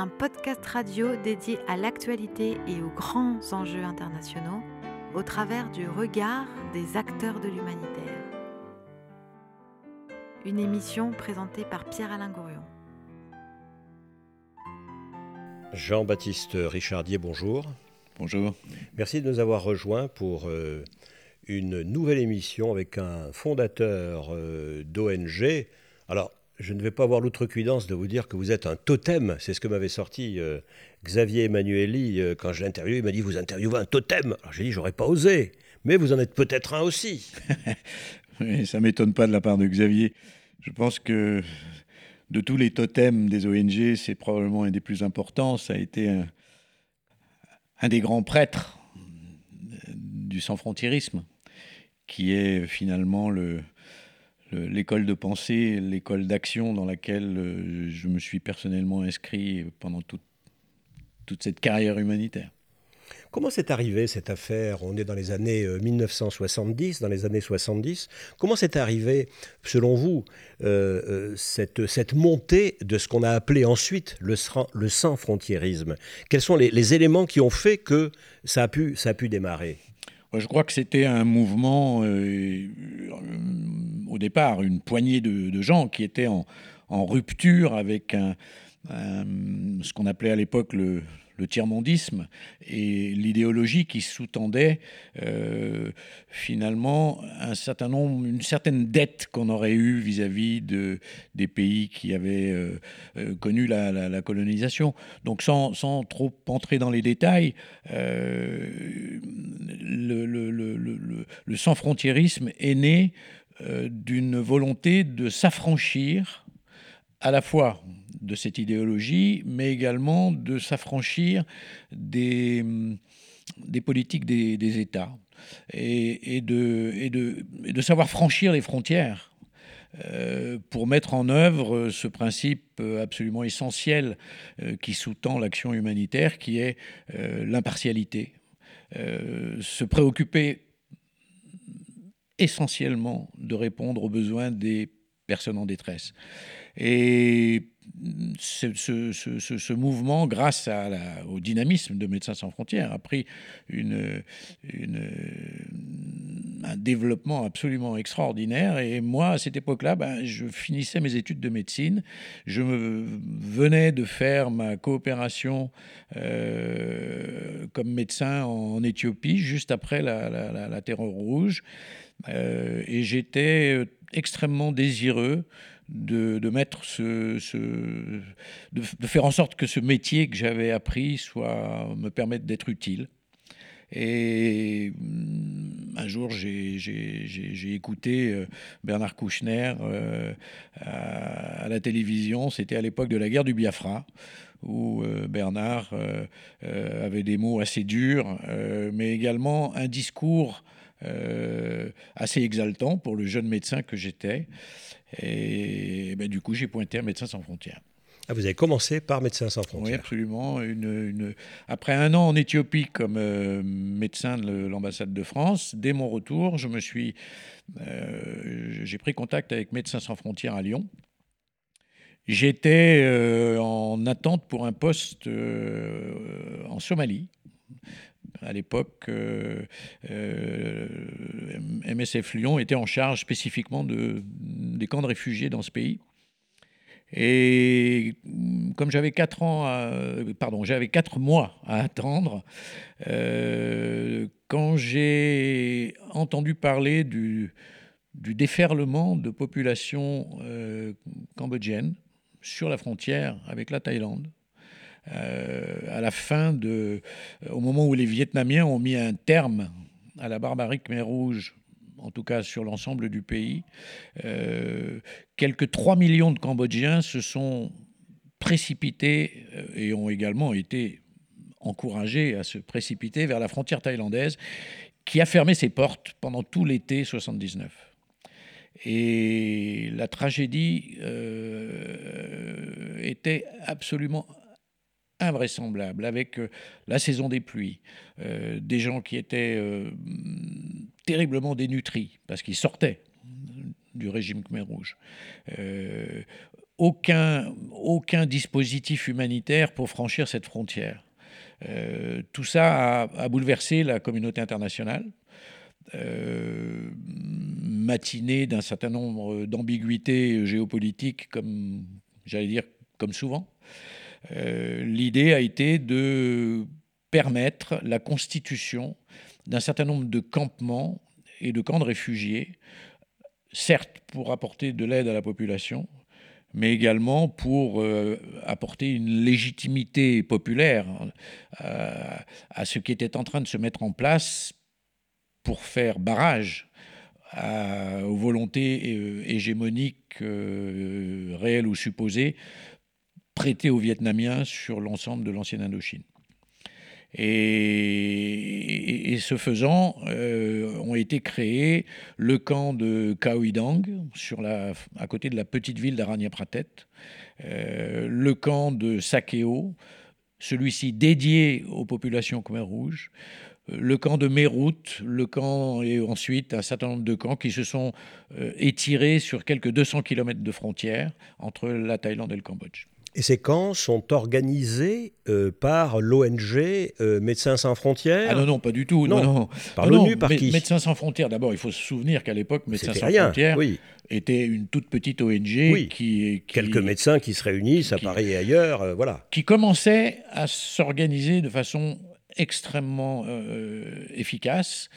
Un podcast radio dédié à l'actualité et aux grands enjeux internationaux au travers du regard des acteurs de l'humanitaire. Une émission présentée par Pierre-Alain Gourion. Jean-Baptiste Richardier, bonjour. Bonjour. Merci de nous avoir rejoints pour euh, une nouvelle émission avec un fondateur euh, d'ONG. Alors, je ne vais pas avoir l'outrecuidance de vous dire que vous êtes un totem. C'est ce que m'avait sorti euh, Xavier Emmanueli euh, quand je l'ai interviewé. Il m'a dit Vous interviewez un totem. Alors j'ai dit J'aurais pas osé. Mais vous en êtes peut-être un aussi. oui, ça m'étonne pas de la part de Xavier. Je pense que de tous les totems des ONG, c'est probablement un des plus importants. Ça a été un, un des grands prêtres du sans-frontiérisme, qui est finalement le, l'école de pensée, l'école d'action dans laquelle euh, je me suis personnellement inscrit pendant toute, toute cette carrière humanitaire. Comment c'est arrivé cette affaire? On est dans les années 1970, euh, dans les années 70. Comment c'est arrivé, selon vous, euh, cette, cette, montée de ce qu'on a appelé ensuite le, le sans-frontiérisme Quels sont les, les, éléments qui ont fait que ça a pu, ça a pu démarrer? Je crois que c'était un mouvement, euh, départ, une poignée de, gens qui étaient en, rupture avec ce qu'on appelait à l'époque le, le tiers-mondisme et l'idéologie qui sous-tendait euh, finalement un certain nombre, une certaine dette qu'on aurait eue vis-à-vis de, des pays qui avaient euh, euh, connu la, colonisation. Donc sans, sans, trop entrer dans les détails, le, le, sans-frontiérisme est né d'une volonté de s'affranchir à la fois de cette idéologie, mais également de s'affranchir des, des politiques des, États et, de, et, de, de, savoir franchir les frontières euh, pour mettre en œuvre ce principe absolument essentiel euh, qui sous-tend l'action humanitaire, qui est euh, l'impartialité. se préoccuper essentiellement de répondre aux besoins des personnes en détresse. Et ce, ce, mouvement, grâce au dynamisme de Médecins sans frontières, a pris une, un développement absolument extraordinaire. Et moi, à cette époque-là, ben, je finissais mes études de médecine. Je venais de faire ma coopération euh, comme médecin en Éthiopie, juste après la terreur rouge. Euh, et j'étais extrêmement désireux de, mettre ce, de, faire en sorte que ce métier que j'avais appris soit me permette d'être utile. Et mm, un jour, j'ai écouté euh, Bernard Kouchner euh, à, la télévision. C'était à l'époque de la guerre du Biafra, où euh, Bernard avait des mots assez durs, mais également un discours assez exaltant pour le jeune médecin que j'étais. Et ben, du coup, j'ai pointé à Médecins sans frontières. Ah, vous avez commencé par Médecins sans frontières Oui, absolument. Une, Après un an en Éthiopie comme euh, médecin de l'ambassade de France, dès mon retour, je me suis, euh, j'ai pris contact avec Médecins sans frontières à Lyon. J'étais euh, en attente pour un poste en Somalie à l'époque, euh, euh, MSF Lyon était en charge spécifiquement de, des camps de réfugiés dans ce pays. Et comme j'avais quatre ans, pardon, j'avais mois à attendre, euh, quand j'ai entendu parler du, déferlement de population cambodgienne sur la frontière avec la Thaïlande, à la fin de, euh, au moment où les Vietnamiens ont mis un terme à la barbarie Khmer Rouge en tout cas sur l'ensemble du pays. Euh, quelques 3 millions de Cambodgiens se sont précipités et ont également été encouragés à se précipiter vers la frontière thaïlandaise qui a fermé ses portes pendant tout l'été 79. Et la tragédie était absolument invraisemblable avec euh, la saison des pluies, euh, des gens qui étaient euh, terriblement dénutris parce qu'ils sortaient du régime Khmer Rouge. aucun, aucun dispositif humanitaire pour franchir cette frontière. tout ça a, bouleversé la communauté internationale. Matinée d'un certain nombre d'ambiguïtés géopolitiques, comme j'allais dire, comme souvent. Euh, l'idée a été de permettre la constitution d'un certain nombre de campements et de camps de réfugiés, certes pour apporter de l'aide à la population, mais également pour euh, apporter une légitimité populaire à ce qui était en train de se mettre en place pour faire barrage aux volontés euh, hégémoniques euh, réelles ou supposées prêtées aux Vietnamiens sur l'ensemble de l'ancienne Indochine. Et, ce faisant, euh, ont été créés le camp de Dang, sur à côté de la petite ville d'Aranyaprathet, le camp de Sakeo, celui-ci dédié aux populations Khmer rouges, le camp de Merout, le camp et ensuite un certain nombre de camps qui se sont euh, étirés sur quelques 200 km de frontière entre la Thaïlande et le Cambodge. Et ces camps sont organisés euh, par l'ONG euh, Médecins sans frontières? Ah non, non, pas du tout. Non, non. Par l'ONU, par qui? Médecins sans frontières, d'abord, il faut se souvenir qu'à l'époque, Médecins sans frontières était une toute petite ONG qui, Quelques médecins qui se réunissent à Paris et ailleurs, voilà. Qui commençait à s'organiser de façon extrêmement euh, efficace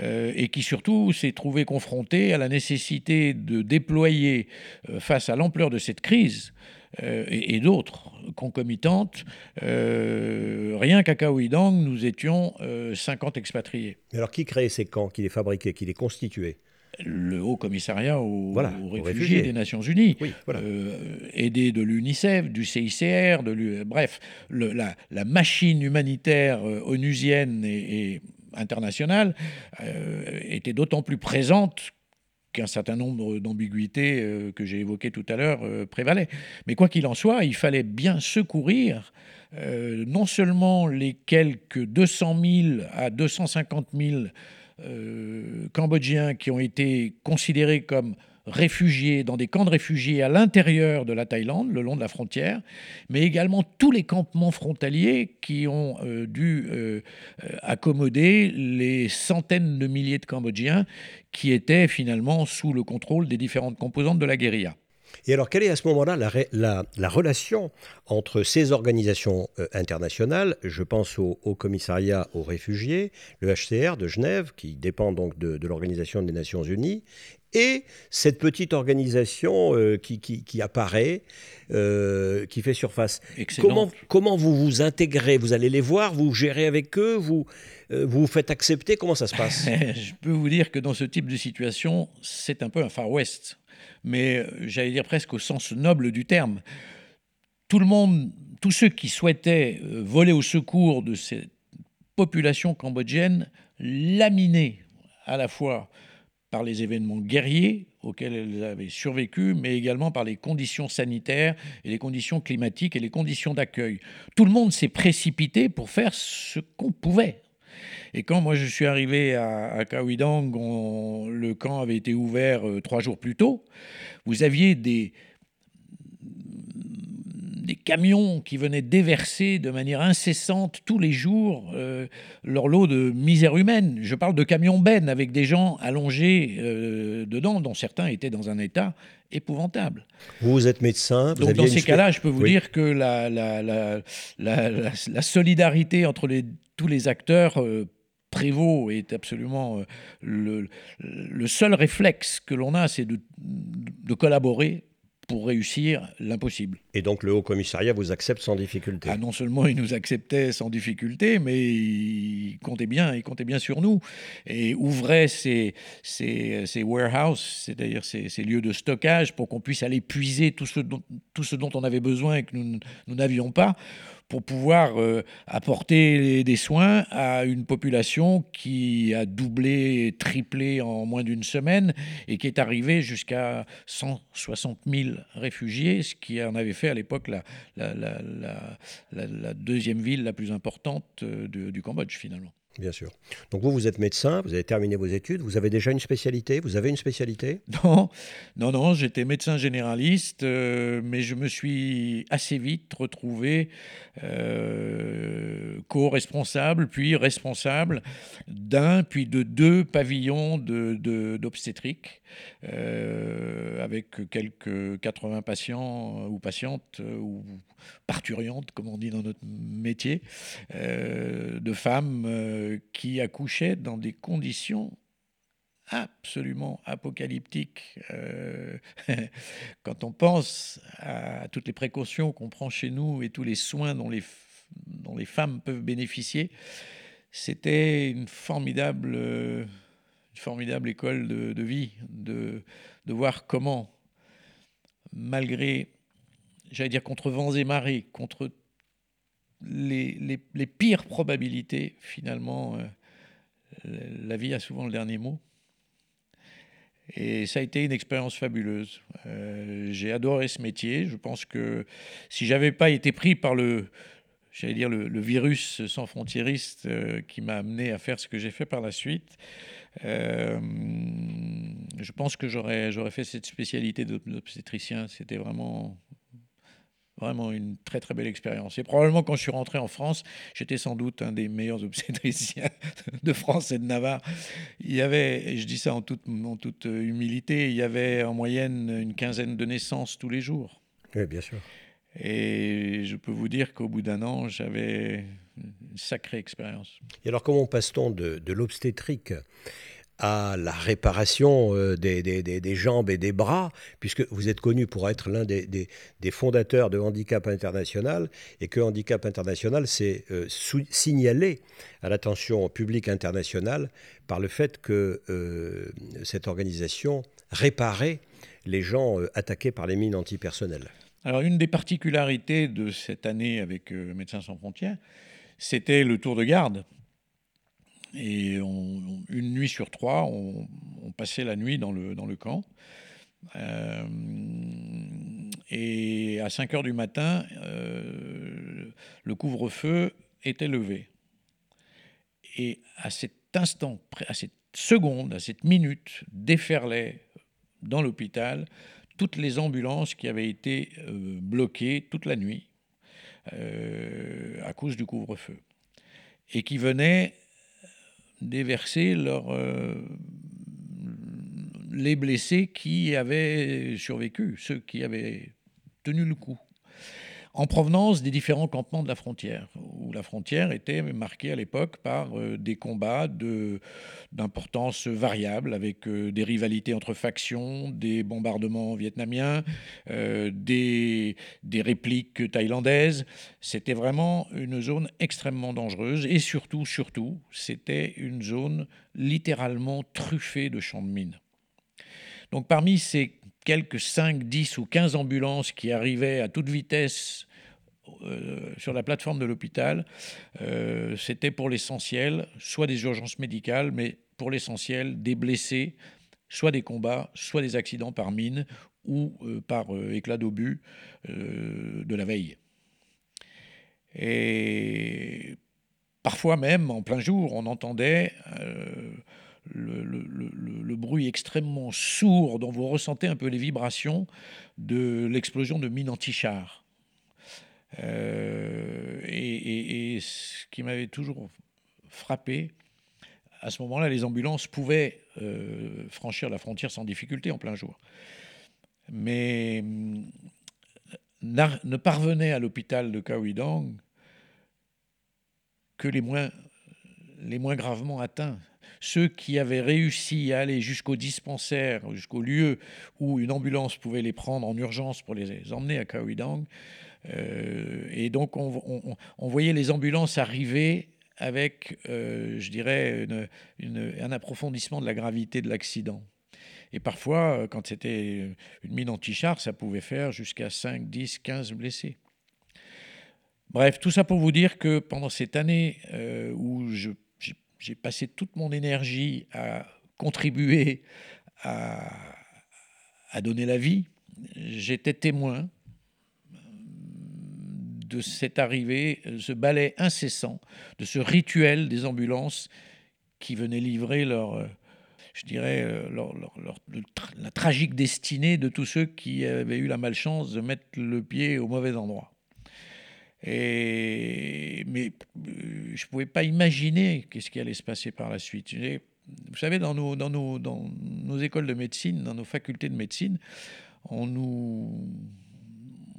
euh, et qui surtout s'est trouvé confronté à la nécessité de déployer euh, face à l'ampleur de cette crise et, d'autres concomitantes. rien qu'à Kaouidang, nous étions 50 expatriés. Mais alors qui crée ces camps, qui les fabriquait, qui les constituait? Le Haut Commissariat aux, réfugiés, des Nations Unies, euh, aidé de l'UNICEF, du CICR, de bref, la, machine humanitaire euh, onusienne et, internationale euh, était d'autant plus présente qu'un certain nombre d'ambiguïtés que j'ai évoquées tout à l'heure prévalaient. Mais quoi qu'il en soit, il fallait bien secourir non seulement les quelques 200 000 à 250 000 euh, cambodgiens qui ont été considérés comme réfugiés dans des camps de réfugiés à l'intérieur de la Thaïlande, le long de la frontière, mais également tous les campements frontaliers qui ont euh, dû euh, accommoder les centaines de milliers de Cambodgiens qui étaient finalement sous le contrôle des différentes composantes de la guérilla. Et alors, quelle est à ce moment-là la, relation entre ces organisations euh, internationales? Je pense au, commissariat aux réfugiés, le HCR de Genève, qui dépend donc de, l'Organisation des Nations Unies, et cette petite organisation euh, qui, apparaît, euh, qui fait surface. Comment, comment vous vous intégrez? Vous allez les voir, vous gérez avec eux, vous vous, vous faites accepter? Comment ça se passe? Je peux vous dire que dans ce type de situation, c'est un peu un Far West mais euh, j'allais dire presque au sens noble du terme. Tout le monde, tous ceux qui souhaitaient euh, voler au secours de cette population cambodgienne, laminée à la fois par les événements guerriers auxquels elles avaient survécu, mais également par les conditions sanitaires et les conditions climatiques et les conditions d'accueil. Tout le monde s'est précipité pour faire ce qu'on pouvait. Et quand moi je suis arrivé à, à le camp avait été ouvert euh, trois jours plus tôt. Vous aviez des, des camions qui venaient déverser de manière incessante tous les jours euh, leur lot de misère humaine. Je parle de camions bennes avec des gens allongés euh, dedans, dont certains étaient dans un état épouvantable. Vous êtes médecin. Donc dans ces cas-là, je peux vous dire que la, la, la, la, solidarité entre les, tous les acteurs prévaut est absolument euh, le, le seul réflexe que l'on a, c'est de, de collaborer pour réussir l'impossible. Et donc le Haut Commissariat vous accepte sans difficulté. Ah, Non seulement il nous acceptait sans difficulté, mais il comptait bien, il comptait bien sur nous. Et ouvrait ses, ses, ses warehouses, c'est-à-dire ses, lieux de stockage, pour qu'on puisse aller puiser tout ce, dont, tout ce dont on avait besoin et que nous n'avions pas pour pouvoir euh, apporter des soins à une population qui a doublé, triplé en moins d'une semaine et qui est arrivée jusqu'à 160 000 réfugiés, ce qui en avait fait à l'époque la, deuxième ville la plus importante euh, du Cambodge finalement. Bien sûr. Donc vous, vous êtes médecin, vous avez terminé vos études, vous avez déjà une spécialité Vous avez une spécialité? Non, non, non, j'étais médecin généraliste, euh, mais je me suis assez vite retrouvé euh, co-responsable, puis responsable d'un, puis de deux pavillons d'obstétrique, euh, avec quelques 80 patients ou patientes ou parturiantes, comme on dit dans notre métier, de femmes qui accouchait dans des conditions absolument apocalyptiques. Euh, quand on pense à toutes les précautions qu'on prend chez nous et tous les soins dont les, dont les femmes peuvent bénéficier, c'était une formidable, une formidable école de, de vie, de, de, voir comment, malgré, j'allais dire contre vents et marées, contre les, les, pires probabilités, finalement, euh, la vie a souvent le dernier mot. Et ça a été une expérience fabuleuse. Euh, j'ai adoré ce métier. Je pense que si j'avais pas été pris par le, j'allais dire le, virus sans frontiériste euh, qui m'a amené à faire ce que j'ai fait par la suite, je pense que j'aurais j'aurais fait cette spécialité d'obstétricien. C'était vraiment Vraiment une très très belle expérience. Et probablement quand je suis rentré en France, j'étais sans doute un des meilleurs obstétriciens de France et de Navarre. Il y avait, et je dis ça en toute, en toute humilité, il y avait en moyenne une quinzaine de naissances tous les jours. Oui, bien sûr. Et je peux vous dire qu'au bout d'un an, j'avais une sacrée expérience. Et alors comment passe-t-on de, de l'obstétrique à la réparation euh, des, des, jambes et des bras, puisque vous êtes connu pour être l'un des, fondateurs de Handicap International, et que Handicap International s'est euh, signalé à l'attention publique internationale par le fait que euh, cette organisation réparait les gens attaqués par les mines antipersonnelles. Alors une des particularités de cette année avec Médecins sans frontières, c'était le tour de garde et une nuit sur trois, on, passait la nuit dans le, dans le camp. Euh, et à 5 heures du matin, euh, le couvre-feu était levé. Et à cet instant, à cette seconde, à cette minute, déferlaient dans l'hôpital toutes les ambulances qui avaient été euh, bloquées toute la nuit à cause du couvre-feu. Et qui venaient déverser leur, euh, les blessés qui avaient survécu, ceux qui avaient tenu le coup en provenance des différents campements de la frontière, où la frontière était marquée à l'époque par euh, des combats d'importance variable, avec euh, des rivalités entre factions, des bombardements vietnamiens, euh, des, des répliques thaïlandaises. C'était vraiment une zone extrêmement dangereuse, et surtout, surtout, c'était une zone littéralement truffée de champs de mines. Donc parmi ces quelques 5, 10 ou 15 ambulances qui arrivaient à toute vitesse euh, sur la plateforme de l'hôpital, euh, c'était pour l'essentiel soit des urgences médicales, mais pour l'essentiel des blessés, soit des combats, soit des accidents par mine ou euh, par éclat d'obus de la veille. Et parfois même, en plein jour, on entendait le, bruit extrêmement sourd dont vous ressentez un peu les vibrations de l'explosion de mines anti-chars. Euh, et, ce qui m'avait toujours frappé, à ce moment-là, les ambulances pouvaient euh, franchir la frontière sans difficulté en plein jour. Mais ne parvenaient à l'hôpital de Kaouidang que les moins gravement atteints ceux qui avaient réussi à aller jusqu'au dispensaire, jusqu'au lieu où une ambulance pouvait les prendre en urgence pour les emmener à Kaouidang. Euh, et donc, on, voyait les ambulances arriver avec, euh, je dirais, un approfondissement de la gravité de l'accident. Et parfois, euh, quand c'était une mine anti-char, ça pouvait faire jusqu'à 5, 10, 15 blessés. Bref, tout ça pour vous dire que pendant cette année où je j'ai passé toute mon énergie à contribuer à, donner la vie. J'étais témoin de cette arrivée, ce balai incessant, de ce rituel des ambulances qui venaient livrer leur, je dirais, la tragique destinée de tous ceux qui avaient eu la malchance de mettre le pied au mauvais endroit. Mais euh, je ne pouvais pas imaginer qu'est-ce qui allait se passer par la suite. Vous savez, dans nos, écoles de médecine, dans nos facultés de médecine, on nous,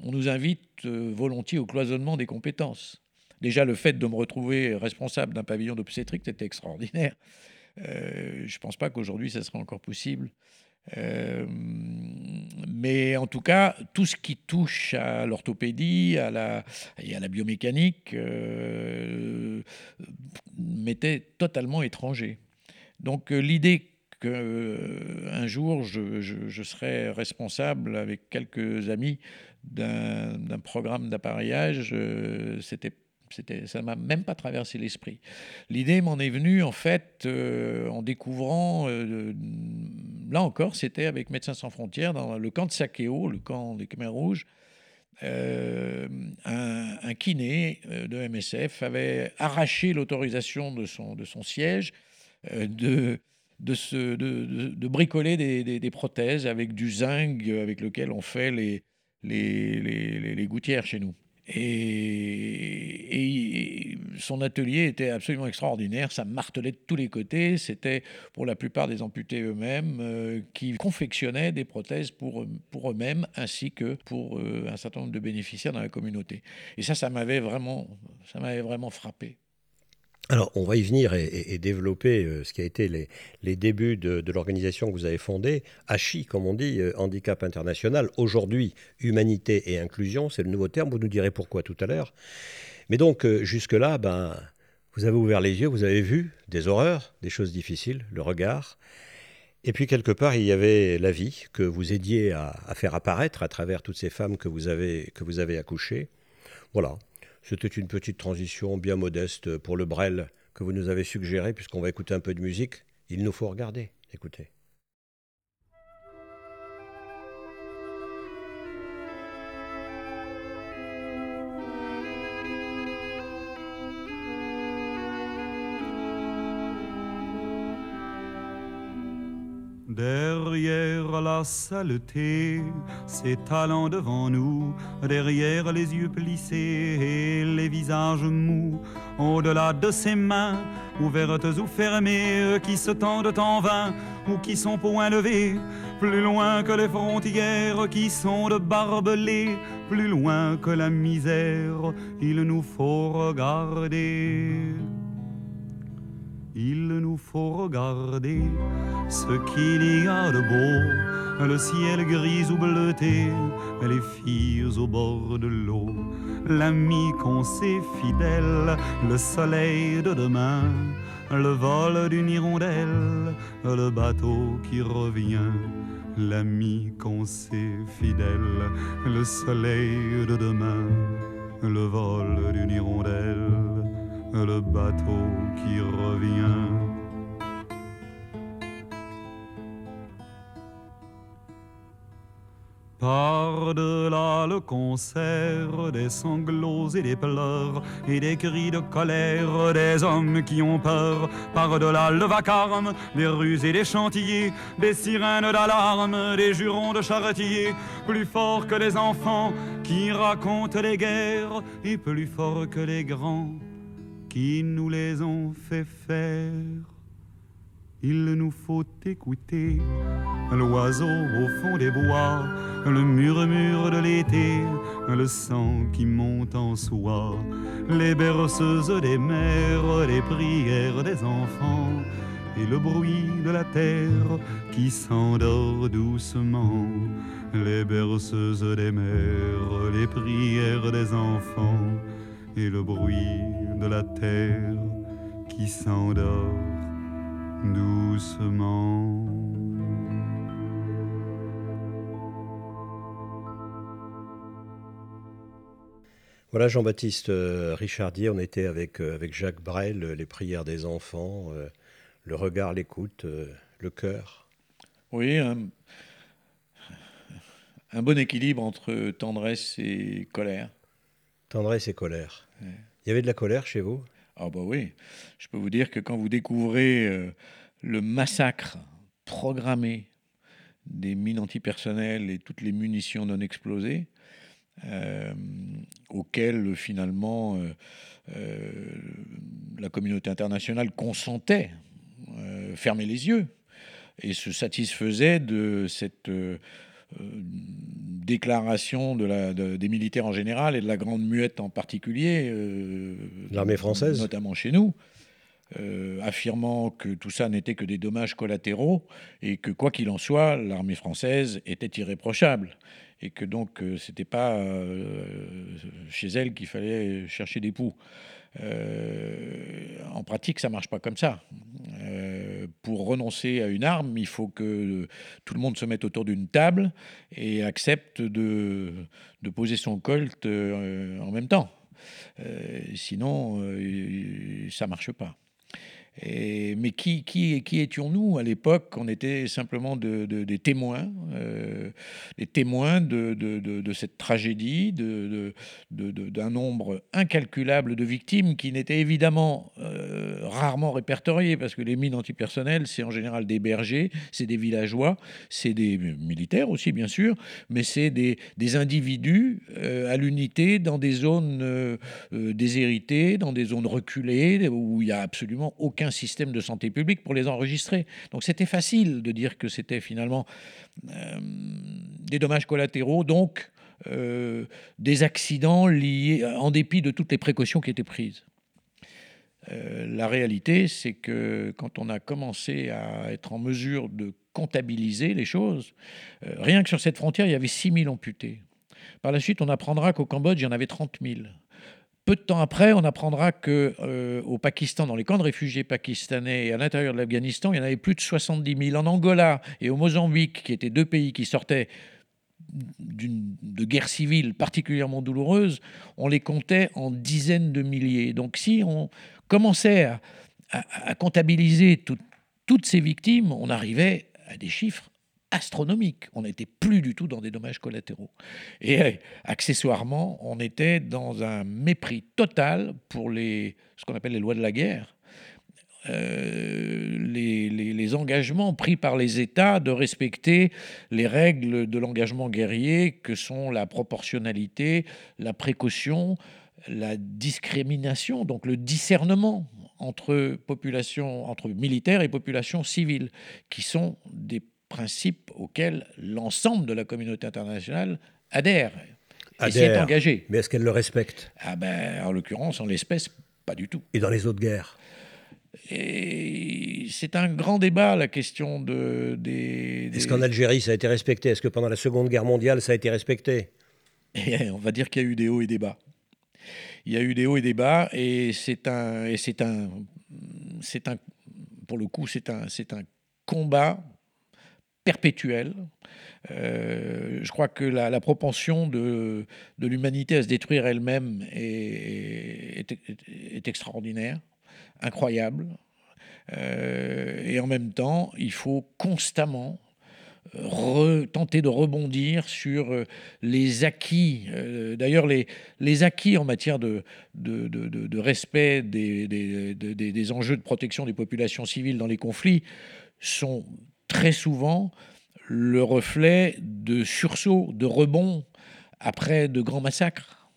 on nous invite euh, volontiers au cloisonnement des compétences. Déjà, le fait de me retrouver responsable d'un pavillon d'obstétrique, c'était extraordinaire. Euh, je ne pense pas qu'aujourd'hui, ça serait encore possible. Euh, mais en tout cas, tout ce qui touche à l'orthopédie à la, et à la biomécanique euh, m'était totalement étranger. Donc euh, l'idée qu'un jour je, je, serais responsable avec quelques amis d'un programme d'appareillage, c'était ça m'a même pas traversé l'esprit. L'idée m'en est venue en fait euh, en découvrant, euh, là encore, c'était avec Médecins sans frontières dans le camp de Sakeo, le camp des Khmer rouges. Euh, un, kiné de MSF avait arraché l'autorisation de son, siège de, bricoler des, prothèses avec du zinc avec lequel on fait les gouttières chez nous. Et, son atelier était absolument extraordinaire, ça martelait de tous les côtés, c'était pour la plupart des amputés eux-mêmes euh, qui confectionnaient des prothèses pour, pour eux-mêmes ainsi que pour euh, un certain nombre de bénéficiaires dans la communauté. Et ça, ça m'avait vraiment, ça m'avait vraiment frappé. Alors, on va y venir et, développer euh, ce qui a été les, débuts de, l'organisation que vous avez fondée, HI, comme on dit, euh, Handicap International. Aujourd'hui, humanité et inclusion, c'est le nouveau terme. Vous nous direz pourquoi tout à l'heure. Mais donc, euh, jusque-là, ben, vous avez ouvert les yeux, vous avez vu des horreurs, des choses difficiles, le regard. Et puis, quelque part, il y avait la vie que vous aidiez à, faire apparaître à travers toutes ces femmes que vous avez accouchées. Voilà. C'était une petite transition bien modeste pour le Brel que vous nous avez suggéré, puisqu'on va écouter un peu de musique. Il nous faut regarder. Écoutez. Derrière la saleté, s'étalant devant nous, derrière les yeux plissés et les visages mous, au-delà de ses mains, ouvertes ou fermées, qui se tendent en vain ou qui sont point levées, plus loin que les frontières qui sont de barbelés, plus loin que la misère, il nous faut regarder il nous faut regarder ce qu'il y a de beau, le ciel gris ou bleuté, les filles au bord de l'eau, l'ami qu'on sait fidèle, le soleil de demain, le vol d'une hirondelle, le bateau qui revient. L'ami qu'on sait fidèle, le soleil de demain, le vol d'une hirondelle le bateau qui revient. Par-delà le concert des sanglots et des pleurs et des cris de colère des hommes qui ont peur, par-delà le vacarme des rues et des chantiers, des sirènes d'alarme, des jurons de charretiers, plus forts que les enfants qui racontent les guerres et plus forts que les grands qui nous les ont fait faire. Il nous faut écouter l'oiseau au fond des bois, le murmure de l'été, le sang qui monte en soi, les berceuses des mères, les prières des enfants et le bruit de la terre qui s'endort doucement, les berceuses des mères, les prières des enfants et le bruit de la terre qui s'endort doucement. Voilà Jean-Baptiste euh, Richardier, on était avec, euh, avec Jacques Brel, euh, les prières des enfants, le regard, l'écoute, le cœur. Oui, un, un, bon équilibre entre tendresse et colère. Tendresse et colère. Il y avait de la colère chez vous? Ah bah oui. Je peux vous dire que quand vous découvrez euh, le massacre programmé des mines antipersonnelles et toutes les munitions non explosées, euh, auxquelles finalement euh, euh, la communauté internationale consentait, fermait les yeux et se satisfaisait de cette déclaration de la, de- des militaires en général et de la Grande Muette en particulier, euh, L'armée française notamment chez nous, euh, affirmant que tout ça n'était que des dommages collatéraux et que quoi qu'il en soit, l'armée française était irréprochable et que donc euh, c'était pas chez elle qu'il fallait chercher des poux. Euh, en pratique, ça marche pas comme ça. Euh, pour renoncer à une arme, il faut que tout le monde se mette autour d'une table et accepte de, de poser son colt euh, en même temps. Sinon, ça marche pas. Mais qui, étions-nous à l'époque? On était simplement de- de- des témoins, euh, des témoins de, cette tragédie, d'un nombre incalculable de victimes qui n'étaient évidemment euh, rarement répertoriées, parce que les mines antipersonnelles, c'est en général des bergers, c'est des villageois, c'est des militaires aussi, bien sûr, mais c'est des, individus euh, à l'unité dans des zones déshéritées, dans des zones reculées, où il n'y a absolument aucun système de santé publique pour les enregistrer. Donc c'était facile de dire que c'était finalement euh, des dommages collatéraux, donc euh, des accidents liés, en dépit de toutes les précautions qui étaient prises. Euh, la réalité, c'est que quand on a commencé à être en mesure de comptabiliser les choses, rien que sur cette frontière, il y avait 6 000 amputés. Par la suite, on apprendra qu'au Cambodge, il y en avait 30 000. Peu de temps après, on apprendra que euh, au Pakistan, dans les camps de réfugiés pakistanais et à l'intérieur de l'Afghanistan, il y en avait plus de 70 000. En Angola et au Mozambique, qui étaient deux pays qui sortaient de guerre civile particulièrement douloureuse, on les comptait en dizaines de milliers. Donc si on commençait à, comptabiliser tout- toutes ces victimes, on arrivait à des chiffres astronomiques. On n'était plus du tout dans des dommages collatéraux. Et euh, accessoirement, on était dans un mépris total pour les, ce qu'on appelle les lois de la guerre. Euh, les engagements pris par les États de respecter les règles de l'engagement guerrier que sont la proportionnalité, la précaution, la discrimination, donc le discernement entre population, entre militaires et population civile, qui sont des principes auxquels l'ensemble de la communauté internationale adhère et s'y est Adhère. engagé. Mais est-ce qu'elle le respecte? Ah ben, en l'occurrence, en l'espèce, pas du tout. Et dans les autres guerres? Et c'est un grand débat, la question de, des... Est-ce qu'en Algérie, ça a été respecté? Est-ce que pendant la Seconde Guerre mondiale, ça a été respecté? Et on va dire qu'il y a eu des hauts et des bas. Il y a eu des hauts et des bas, et c'est un, et c'est un, c'est un, pour le coup, c'est un, c'est un combat perpétuel. Euh, je crois que la, propension de, de l'humanité à se détruire elle-même est, est, extraordinaire, incroyable. Euh, et en même temps, il faut constamment re- tenter de rebondir sur euh, les acquis. Euh, D'ailleurs, les, acquis en matière de, respect des, des- de- des- des enjeux de protection des populations civiles dans les conflits sont très souvent le reflet de sursauts, de rebonds après de grands massacres.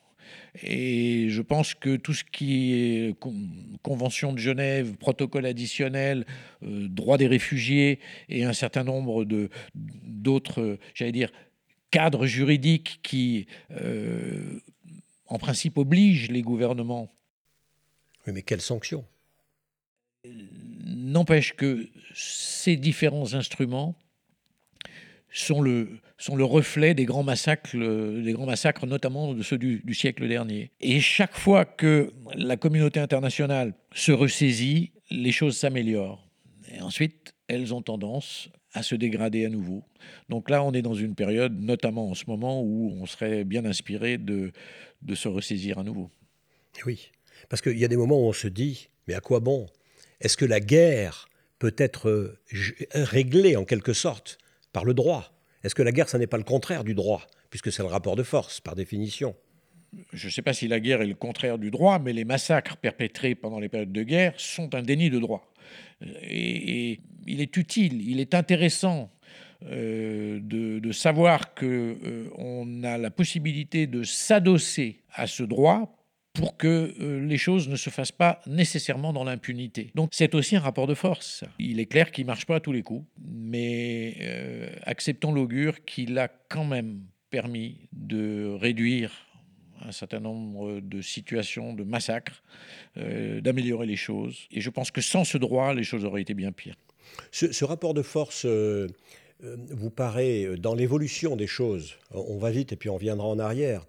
Et je pense que tout ce qui est con- Convention de Genève, protocole additionnel, euh, droit des réfugiés et un certain nombre d'autres, j'allais dire, cadres juridiques qui, euh, en principe, obligent les gouvernements, Oui, mais quelles sanctions? N'empêche que ces différents instruments sont le, sont le reflet des grands massacres, euh, des grands massacres notamment de ceux du, du siècle dernier. Et chaque fois que la communauté internationale se ressaisit, les choses s'améliorent. Et ensuite, elles ont tendance à se dégrader à nouveau. Donc là, on est dans une période, notamment en ce moment, où on serait bien inspiré de, de se ressaisir à nouveau. Oui. Parce qu'il y a des moments où on se dit, mais à quoi bon? Est-ce que la guerre peut être euh, réglée en quelque sorte par le droit? Est-ce que la guerre, ça n'est pas le contraire du droit Puisque c'est le rapport de force, par définition? je ne sais pas si la guerre est le contraire du droit, mais les massacres perpétrés pendant les périodes de guerre sont un déni de droit. Et, il est utile, il est intéressant euh, de, savoir qu'on euh, a la possibilité de s'adosser à ce droit pour que euh, les choses ne se fassent pas nécessairement dans l'impunité. Donc c'est aussi un rapport de force. Il est clair qu'il ne marche pas à tous les coups, mais acceptons l'augure qu'il a quand même permis de réduire un certain nombre de situations de massacres, euh, d'améliorer les choses. Et je pense que sans ce droit, les choses auraient été bien pires. Ce, rapport de force euh, euh, vous paraît, dans l'évolution des choses, on va vite et puis on viendra en arrière,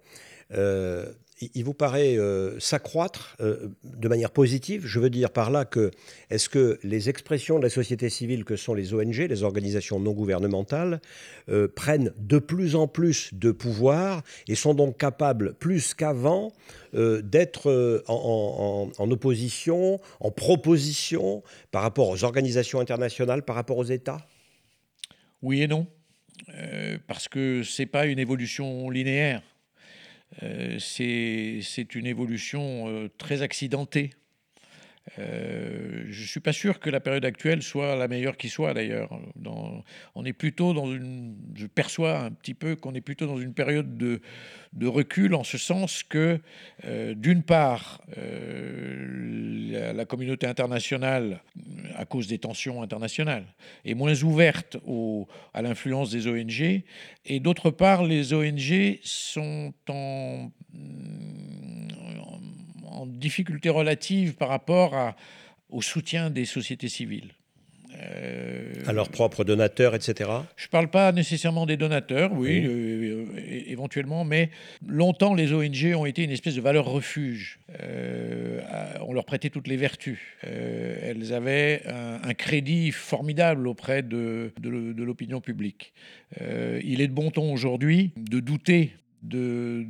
il vous paraît euh, s'accroître euh, de manière positive? Je veux dire par là que est-ce que les expressions de la société civile que sont les ONG, les organisations non gouvernementales, euh, prennent de plus en plus de pouvoir et sont donc capables, plus qu'avant, d'être en, en, opposition, en proposition par rapport aux organisations internationales, par rapport aux États? Oui et non. parce que ce n'est pas une évolution linéaire. Euh, c'est une évolution euh, très accidentée. Euh, je ne suis pas sûr que la période actuelle soit la meilleure qui soit d'ailleurs. On est plutôt dans une. Je perçois un petit peu qu'on est plutôt dans une période de, recul en ce sens que, d'une part, la, la, communauté internationale, à cause des tensions internationales, est moins ouverte à l'influence des ONG, et d'autre part, les ONG sont en en difficulté relative par rapport à, au soutien des sociétés civiles. Euh, à leurs propres donateurs, etc. Je ne parle pas nécessairement des donateurs, oui, euh, éventuellement, mais longtemps les ONG ont été une espèce de valeur refuge. Euh, on leur prêtait toutes les vertus. elles avaient un, crédit formidable auprès de, de l'opinion publique. il est de bon ton aujourd'hui de douter de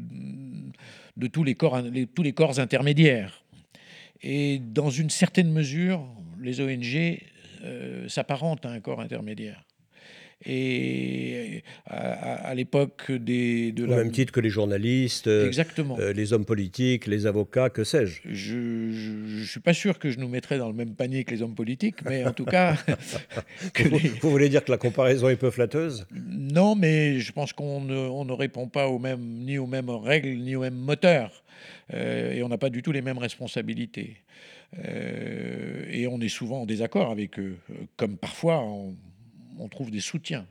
de corps, tous les corps intermédiaires. Et dans une certaine mesure, les ONG euh, s'apparentent à un corps intermédiaire. Et à, l'époque des... De Au même titre que les journalistes, Exactement. Euh, les hommes politiques, les avocats, que sais-je. Je ne suis pas sûr que je nous mettrais dans le même panier que les hommes politiques, mais en tout cas... vous, voulez dire que la comparaison est peu flatteuse? Non, mais je pense qu'on ne, on ne répond pas aux mêmes, ni aux mêmes règles, ni aux mêmes moteurs. Euh, et on n'a pas du tout les mêmes responsabilités. Euh, et on est souvent en désaccord avec eux, comme parfois on on trouve des soutiens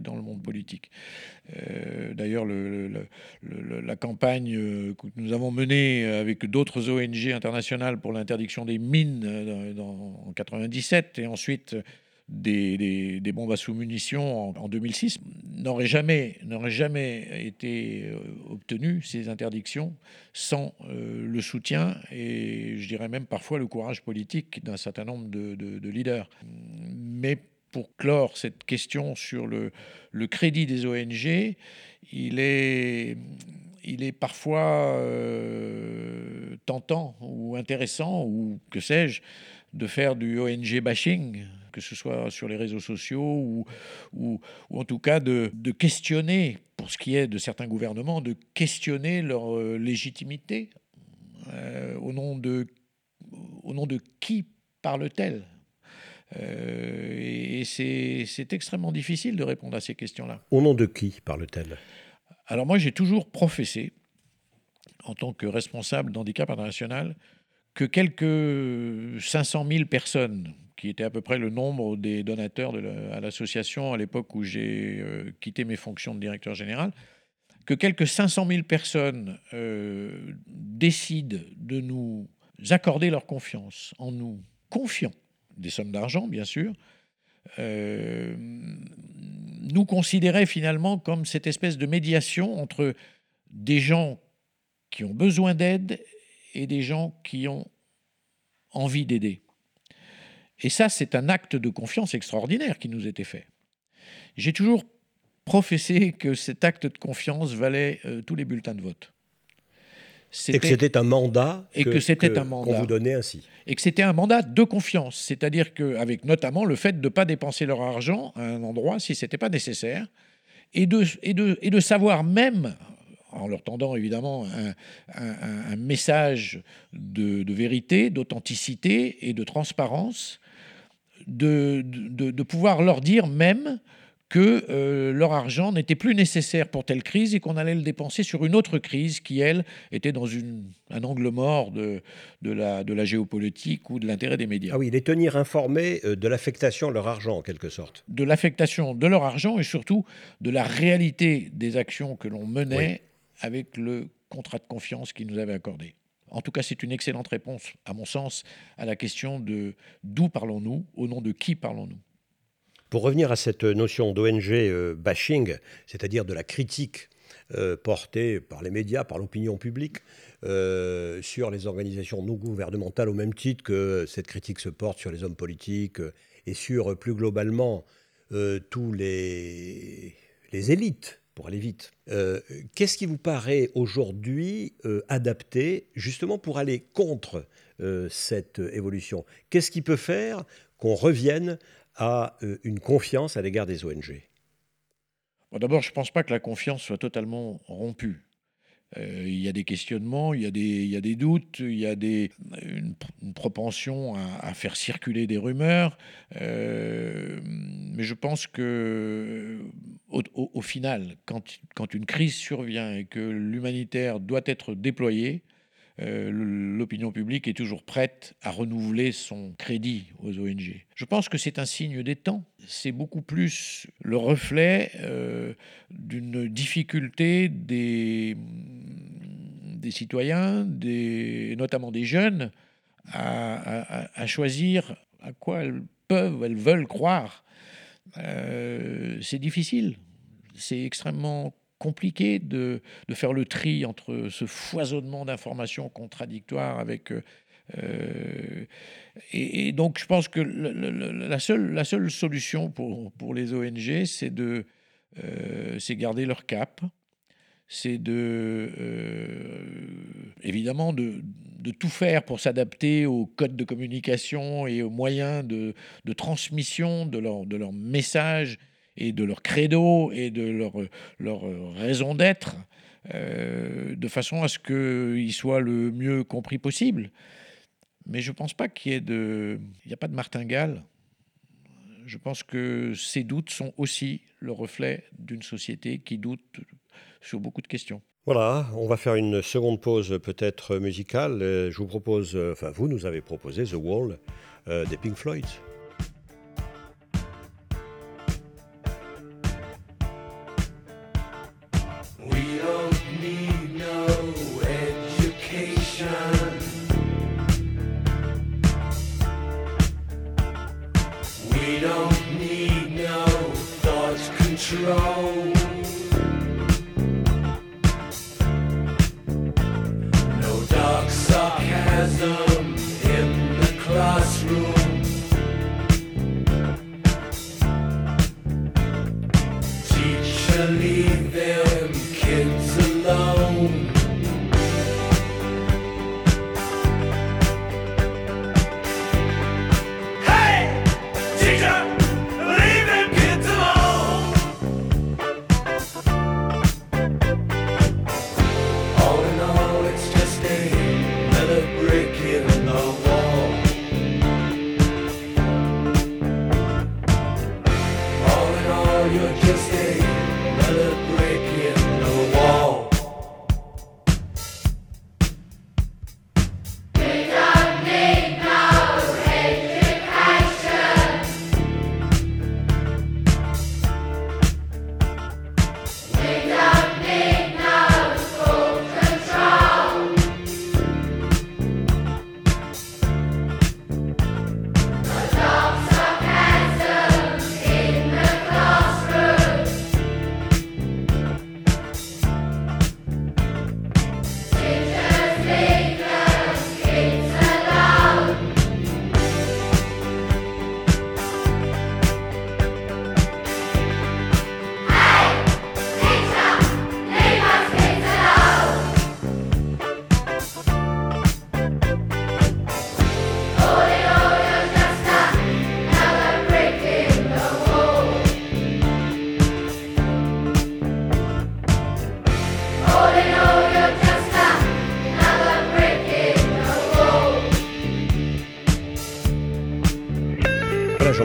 dans le monde politique. Euh, d'ailleurs, la campagne euh, que nous avons menée avec d'autres ONG internationales pour l'interdiction des mines euh, en 97 et ensuite des, bombes à sous-munitions en, 2006 n'aurait jamais, jamais été obtenue, ces interdictions, sans le soutien et je dirais même parfois le courage politique d'un certain nombre de, de leaders. Mais pour clore cette question sur le, crédit des ONG, il est, parfois euh, tentant ou intéressant, ou que sais-je, de faire du ONG bashing, que ce soit sur les réseaux sociaux ou, en tout cas de, questionner, pour ce qui est de certains gouvernements, de questionner leur euh, légitimité. Euh, au, nom de, au nom de qui parle-t-elle? Et c'est extrêmement difficile de répondre à ces questions-là. Au nom de qui parle-t-elle? Alors moi, j'ai toujours professé, en tant que responsable d'handicap international, que quelques 500 000 personnes, qui étaient à peu près le nombre des donateurs de à l'association à l'époque où j'ai euh, quitté mes fonctions de directeur général, que quelques 500 000 personnes euh, décident de nous accorder leur confiance en nous, confiants des sommes d'argent, bien sûr, euh, nous considérait finalement comme cette espèce de médiation entre des gens qui ont besoin d'aide et des gens qui ont envie d'aider. Et ça, c'est un acte de confiance extraordinaire qui nous était fait. J'ai toujours professé que cet acte de confiance valait euh, tous les bulletins de vote. Et que c'était un mandat et que, c'était un mandat. qu'on vous donnait ainsi. Et que c'était un mandat de confiance, c'est-à-dire qu'avec notamment le fait de ne pas dépenser leur argent à un endroit si ce n'était pas nécessaire, et de, et, de, et de savoir même en leur tendant évidemment un, message de, vérité, d'authenticité et de transparence, de, de, pouvoir leur dire même que euh, leur argent n'était plus nécessaire pour telle crise et qu'on allait le dépenser sur une autre crise qui, elle, était dans une, un angle mort de, de, la, de la géopolitique ou de l'intérêt des médias. Ah oui, les tenir informés euh, de l'affectation de leur argent, en quelque sorte. De l'affectation de leur argent et surtout de la réalité des actions que l'on menait avec le contrat de confiance qu'ils nous avaient accordé. En tout cas, c'est une excellente réponse, à mon sens, à la question de d'où parlons-nous, au nom de qui parlons-nous. Pour revenir à cette notion d'ONG euh, bashing, c'est-à-dire de la critique euh, portée par les médias, par l'opinion publique, euh, sur les organisations non gouvernementales, au même titre que cette critique se porte sur les hommes politiques et sur plus globalement tous les, les élites pour aller vite. Qu'est-ce qui vous paraît aujourd'hui adapté justement pour aller contre cette évolution? Qu'est-ce qui peut faire qu'on revienne à euh, une confiance à l'égard des ONG D'abord, je ne pense pas que la confiance soit totalement rompue. Euh, il y a des questionnements, il y a des, y a des doutes, il y a des, une, propension à, faire circuler des rumeurs. Euh, mais je pense que au, au, final, quand, quand, une crise survient et que l'humanitaire doit être déployé, euh, l'opinion publique est toujours prête à renouveler son crédit aux ONG. Je pense que c'est un signe des temps. C'est beaucoup plus le reflet euh, d'une difficulté des, citoyens, notamment des jeunes, à, choisir à quoi elles peuvent, elles veulent croire. Euh, c'est difficile. C'est extrêmement compliqué de, faire le tri entre ce foisonnement d'informations contradictoires avec... Euh, euh, et, donc je pense que la, seule, la seule solution pour, pour les ONG, c'est de euh, garder leur cap, c'est de évidemment de, de, tout faire pour s'adapter aux codes de communication et aux moyens de, de transmission de leur, de leur message et de leur credo et de leur, leur raison d'être, euh, de façon à ce qu'ils soient le mieux compris possible. Mais je ne pense pas qu'il y ait de... Il n'y a pas de martingale. Je pense que ces doutes sont aussi le reflet d'une société qui doute sur beaucoup de questions. Voilà, on va faire une seconde pause peut-être musicale. Je vous propose, enfin vous nous avez proposé The Wall euh, des Pink Floyd. control. No dark sarcasm in the classroom.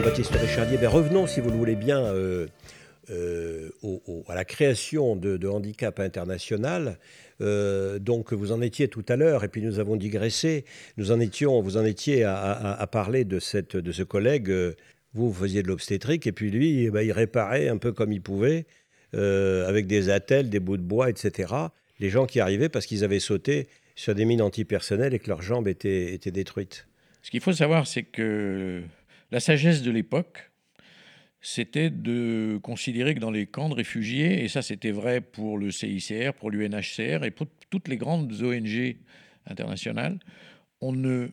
Jean-Baptiste Richardier, ben revenons, si vous le voulez bien, euh, euh, à la création de, Handicap International. Euh, donc vous en étiez tout à l'heure, et puis nous avons digressé. Nous en étions, vous en étiez à, parler de, cette, de ce collègue. Vous, faisiez de l'obstétrique, et puis lui, eh ben, il réparait un peu comme il pouvait, avec des attelles, des bouts de bois, etc. Les gens qui arrivaient parce qu'ils avaient sauté sur des mines antipersonnelles et que leurs jambes étaient, étaient détruites. Ce qu'il faut savoir, c'est que la sagesse de l'époque, c'était de considérer que dans les camps de réfugiés, et ça c'était vrai pour le CICR, pour l'UNHCR et pour toutes les grandes ONG internationales, on ne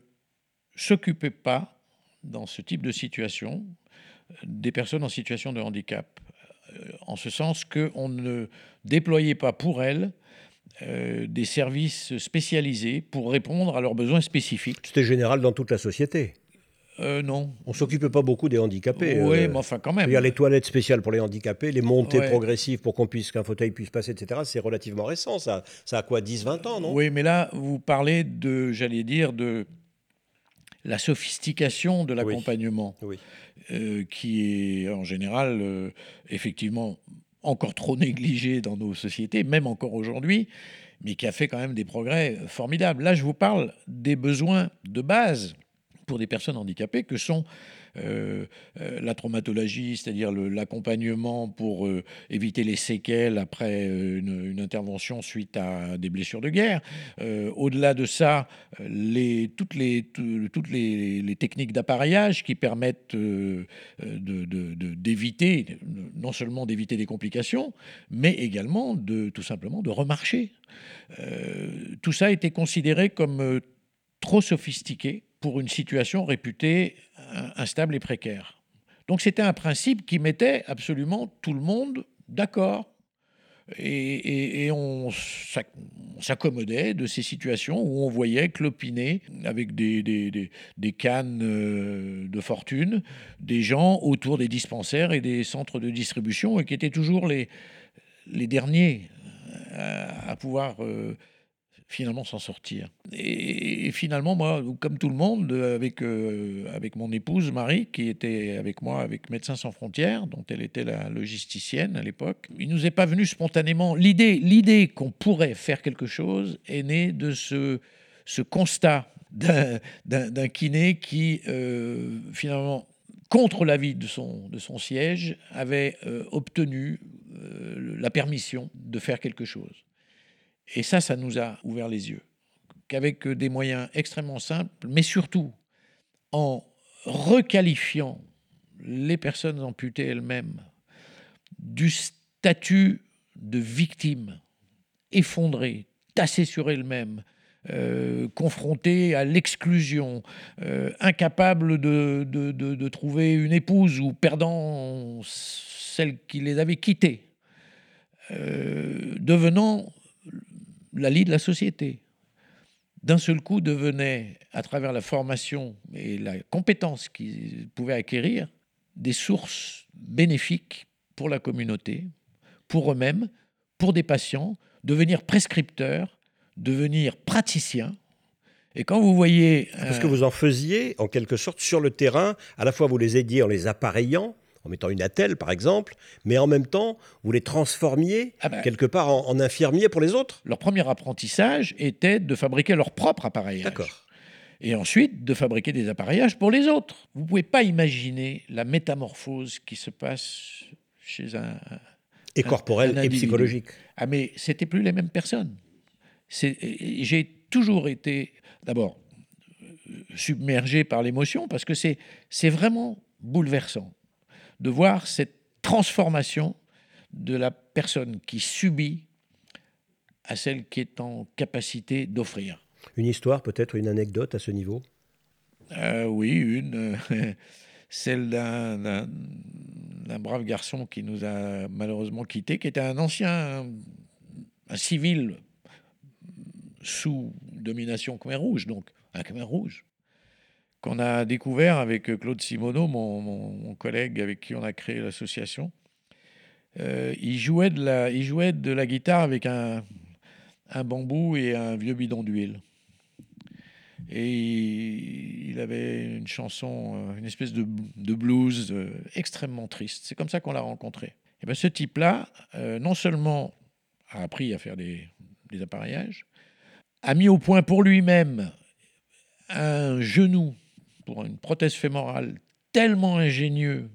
s'occupait pas, dans ce type de situation, des personnes en situation de handicap. Euh, en ce sens qu'on ne déployait pas pour elles euh, des services spécialisés pour répondre à leurs besoins spécifiques. C'était général dans toute la société euh, non. On s'occupait pas beaucoup des handicapés. Oui, euh, mais enfin quand même. Il y a les toilettes spéciales pour les handicapés, les montées progressives pour qu'on puisse qu'un fauteuil puisse passer, etc. C'est relativement récent. Ça, ça a quoi 10-20 ans, non? Oui, mais là, vous parlez de, j'allais dire, de la sophistication de l'accompagnement, qui est en général, effectivement, encore trop négligé dans nos sociétés, même encore aujourd'hui, mais qui a fait quand même des progrès formidables. Là, je vous parle des besoins de base pour des personnes handicapées que sont euh, euh, la traumatologie, c'est-à-dire l'accompagnement pour euh, éviter les séquelles après une, intervention suite à des blessures de guerre. Au-delà de ça, les, toutes, les, techniques d'appareillage qui permettent d'éviter, non seulement d'éviter des complications, mais également de tout simplement de remarcher. tout ça a été considéré comme trop sophistiqué pour une situation réputée instable et précaire. Donc c'était un principe qui mettait absolument tout le monde d'accord. Et, on s'accommodait de ces situations où on voyait clopiner avec des, cannes euh, de fortune des gens autour des dispensaires et des centres de distribution et qui étaient toujours les, derniers à, pouvoir euh, finalement s'en sortir. Et, finalement, moi, comme tout le monde, avec, euh, avec mon épouse Marie, qui était avec moi avec Médecins sans frontières, dont elle était la logisticienne à l'époque, il nous est pas venu spontanément. L'idée, l'idée qu'on pourrait faire quelque chose est née de ce, ce constat d'un kiné qui, euh, finalement, contre l'avis de son, de son siège, avait euh, obtenu la permission de faire quelque chose. Et ça, ça nous a ouvert les yeux. Qu'avec des moyens extrêmement simples, mais surtout en requalifiant les personnes amputées elles-mêmes du statut de victime, effondrées, tassées sur elles-mêmes, euh, confrontées à l'exclusion, euh, incapables de, de, trouver une épouse ou perdant celle qui les avait quittées, euh, devenant la lie de la société. D'un seul coup devenait, à travers la formation et la compétence qu'ils pouvaient acquérir, des sources bénéfiques pour la communauté, pour eux-mêmes, pour des patients, devenir prescripteurs, devenir praticiens. Et quand vous voyez... Parce que vous en faisiez, en quelque sorte, sur le terrain, à la fois vous les aidiez en les appareillant, en mettant une attelle par exemple, mais en même temps, vous les transformiez ah ben. quelque part en, infirmiers pour les autres? Leur premier apprentissage était de fabriquer leur propre appareillage. D'accord. Et ensuite de fabriquer des appareillages pour les autres. Vous ne pouvez pas imaginer la métamorphose qui se passe chez un. Et corporelle et psychologique. Ah, mais c'était plus les mêmes personnes. J'ai toujours été, d'abord, submergé par l'émotion parce que c'est vraiment bouleversant de voir cette transformation de la personne qui subit à celle qui est en capacité d'offrir. Une histoire, peut-être une anecdote à ce niveau? Euh, Oui, une. celle d'un brave garçon qui nous a malheureusement quittés, qui était un ancien un civil sous domination Khmer Rouge, donc un Khmer Rouge, qu'on a découvert avec Claude Simoneau, mon, collègue avec qui on a créé l'association. Euh, il, jouait de la, il jouait de la guitare avec un, bambou et un vieux bidon d'huile. Et il avait une chanson, euh, une espèce de, blues euh, extrêmement triste. C'est comme ça qu'on l'a rencontré. Et bien ce type-là, euh, non seulement a appris à faire des appareillages, a mis au point pour lui-même un genou une prothèse fémorale tellement ingénieux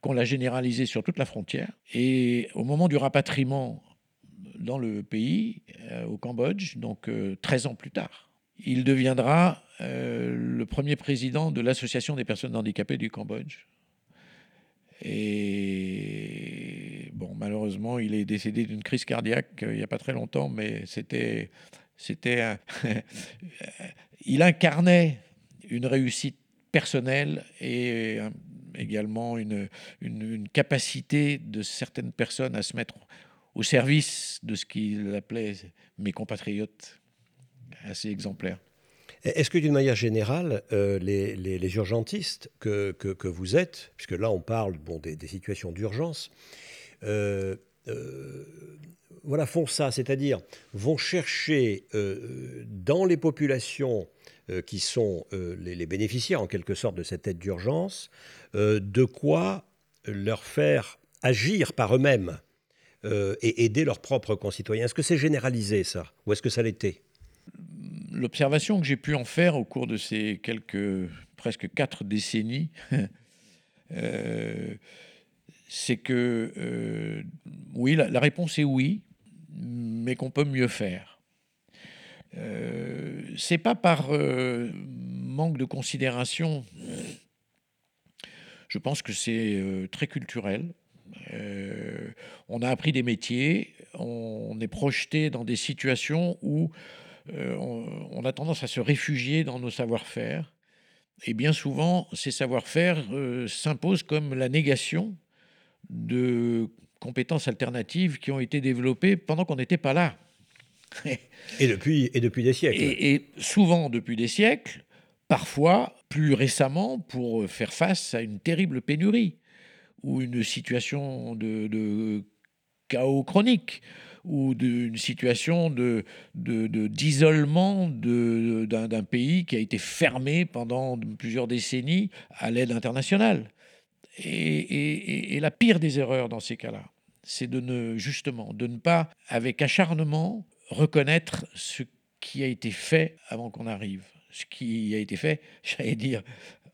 qu'on l'a généralisé sur toute la frontière. Et au moment du rapatriement dans le pays, au Cambodge, donc 13 ans plus tard, il deviendra euh, le premier président de l'Association des personnes handicapées du Cambodge. Et bon, malheureusement, il est décédé d'une crise cardiaque euh, il n'y a pas très longtemps, mais c'était, c'était, il incarnait une réussite personnelle et euh, également une, une, capacité de certaines personnes à se mettre au service de ce qu'il appelait mes compatriotes assez exemplaire. Est-ce que d'une manière générale, euh, les, urgentistes que, que, vous êtes, puisque là on parle bon, des, situations d'urgence, euh, voilà, font ça, c'est-à-dire vont chercher dans les populations qui sont les, les, bénéficiaires en quelque sorte de cette aide d'urgence, de quoi leur faire agir par eux-mêmes et aider leurs propres concitoyens. Est-ce que c'est généralisé ça, ou est-ce que ça l'était? L'observation que j'ai pu en faire au cours de ces quelques presque quatre décennies, euh, c'est que euh, oui, la, réponse est oui, mais qu'on peut mieux faire. Euh, c'est pas par euh, manque de considération. Je pense que c'est très culturel. on a appris des métiers, on est projeté dans des situations où euh, on, a tendance à se réfugier dans nos savoir-faire. Et bien souvent, ces savoir-faire euh, s'imposent comme la négation de compétences alternatives qui ont été développées pendant qu'on n'était pas là. et, depuis, et depuis des siècles. Et, souvent depuis des siècles, parfois plus récemment pour faire face à une terrible pénurie ou une situation de chaos chronique ou d'une situation de, d'isolement de, d'un, pays qui a été fermé pendant plusieurs décennies à l'aide internationale. Et, la pire des erreurs dans ces cas-là, c'est de ne justement de ne pas, avec acharnement, reconnaître ce qui a été fait avant qu'on arrive, ce qui a été fait, j'allais dire,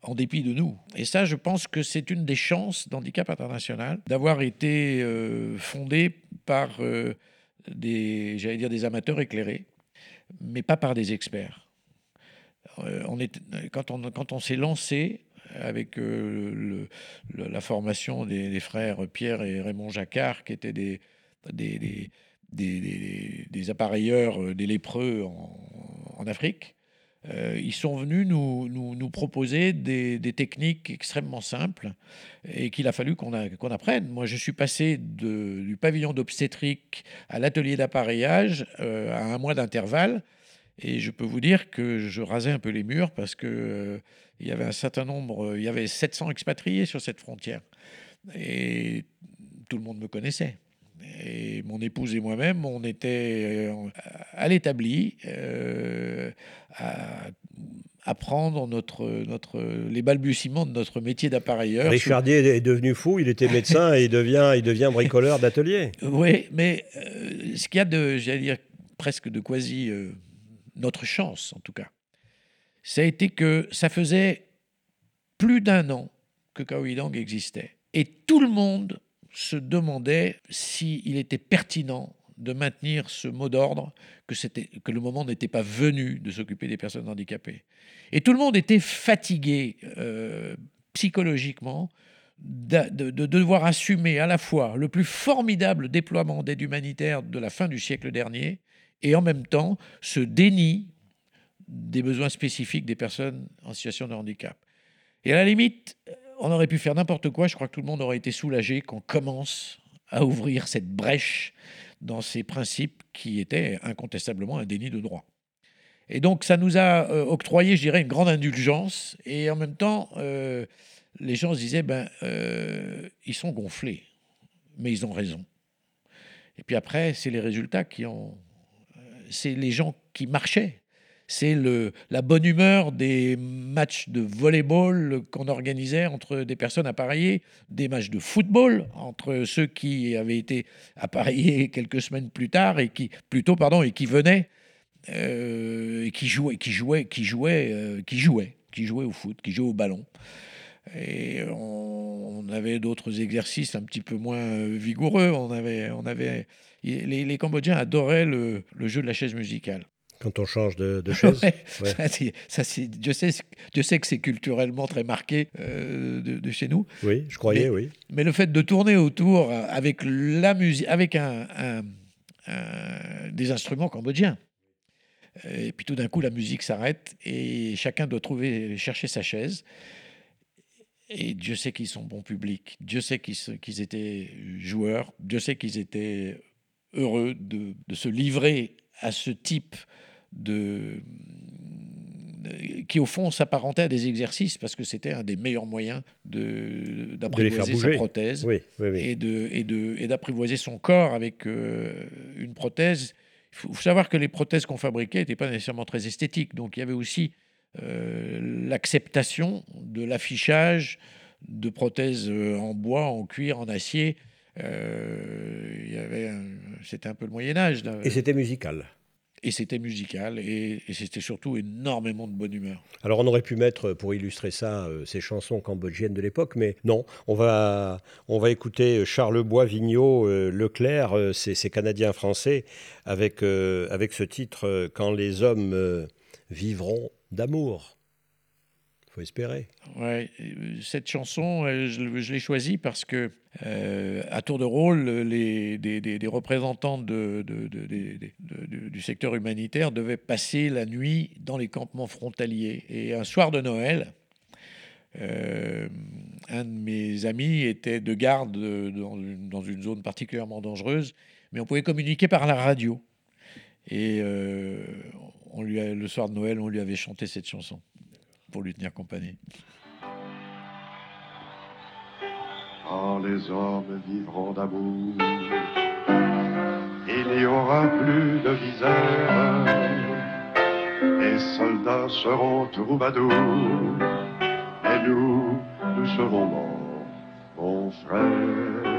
en dépit de nous. Et ça, je pense que c'est une des chances d'Handicap International d'avoir été euh, fondé par euh, des, j'allais dire, des amateurs éclairés, mais pas par des experts. Euh, on est, quand on, quand on s'est lancé avec euh, la formation des, frères Pierre et Raymond Jacquard, qui étaient des, des, des appareilleurs euh, des lépreux en, Afrique, euh, ils sont venus nous, nous, proposer des, techniques extrêmement simples et qu'il a fallu qu'on apprenne. Moi, je suis passé du pavillon d'obstétrique à l'atelier d'appareillage euh, à un mois d'intervalle. Et je peux vous dire que je rasais un peu les murs parce que euh, il y avait un certain nombre, il y avait 700 expatriés sur cette frontière. Et tout le monde me connaissait. Et mon épouse et moi-même, on était euh, à l'établi euh, à apprendre notre, notre, les balbutiements de notre métier d'appareilleur. Richardier est devenu fou, il était médecin et il devient, il devient bricoleur d'atelier. Oui, mais euh, ce qu'il y a de, j'allais dire, presque de quasi notre chance en tout cas, ça a été que ça faisait plus d'un an que Kaohidang existait. Et tout le monde se demandait s'il était pertinent de maintenir ce mot d'ordre, que, le moment n'était pas venu de s'occuper des personnes handicapées. Et tout le monde était fatigué euh, psychologiquement de, de, devoir assumer à la fois le plus formidable déploiement d'aide humanitaire de la fin du siècle dernier et en même temps ce déni des besoins spécifiques des personnes en situation de handicap. Et à la limite, on aurait pu faire n'importe quoi. Je crois que tout le monde aurait été soulagé qu'on commence à ouvrir cette brèche dans ces principes qui étaient incontestablement un déni de droit. Et donc ça nous a euh, octroyé, je dirais, une grande indulgence. Et en même temps, euh, les gens se disaient, ben, euh, ils sont gonflés, mais ils ont raison. Et puis après, c'est les résultats qui ont... C'est les gens qui marchaient c'est la bonne humeur des matchs de volleyball qu'on organisait entre des personnes appareillées, des matchs de football entre ceux qui avaient été appareillés quelques semaines plus tard et qui, plutôt, pardon, et qui venaient euh, et qui jouaient, qui jouaient, qui jouaient, euh, qui jouaient, qui jouaient au foot, qui jouaient au ballon. Et on, avait d'autres exercices un petit peu moins vigoureux. On avait, on avait, les, les Cambodgiens adoraient le jeu de la chaise musicale. Quand on change de, chaise Ça, je, sais, je sais que c'est culturellement très marqué euh, de, chez nous. Oui, je croyais, oui. Mais le fait de tourner autour avec la musique, avec un, des instruments cambodgiens. Et puis tout d'un coup, la musique s'arrête et chacun doit trouver, chercher sa chaise. Et Dieu sait qu'ils sont bons publics. Dieu sait qu'ils étaient joueurs. Dieu sait qu'ils étaient heureux de, de, se livrer à ce type de, qui au fond s'apparentait à des exercices parce que c'était un des meilleurs moyens d'apprivoiser sa prothèse et d'apprivoiser et son corps avec euh, une prothèse. Il faut, savoir que les prothèses qu'on fabriquait n'étaient pas nécessairement très esthétiques, donc il y avait aussi euh, l'acceptation de l'affichage de prothèses euh, en bois, en cuir, en acier. c'était un peu le Moyen Âge. Et c'était musical et c'était musical et, c'était surtout énormément de bonne humeur. Alors on aurait pu mettre pour illustrer ça euh, ces chansons cambodgiennes de l'époque, mais non, on va, on va écouter Charles Bois, Vigneault, euh, Leclerc, euh, ces, Canadiens français, avec, avec ce titre Quand les hommes vivront d'amour Ouais, cette chanson, je, l'ai choisie parce que, à tour de rôle, les, des, représentants de, du secteur humanitaire devaient passer la nuit dans les campements frontaliers. Et un soir de Noël, un de mes amis était de garde dans une, dans une, zone particulièrement dangereuse, mais on pouvait communiquer par la radio. Et on lui le soir de Noël, on lui avait chanté cette chanson pour lui tenir compagnie. Quand les hommes vivront d'amour, il n'y aura plus de visère. Les soldats seront troubadours, et nous, nous serons morts, mon frère.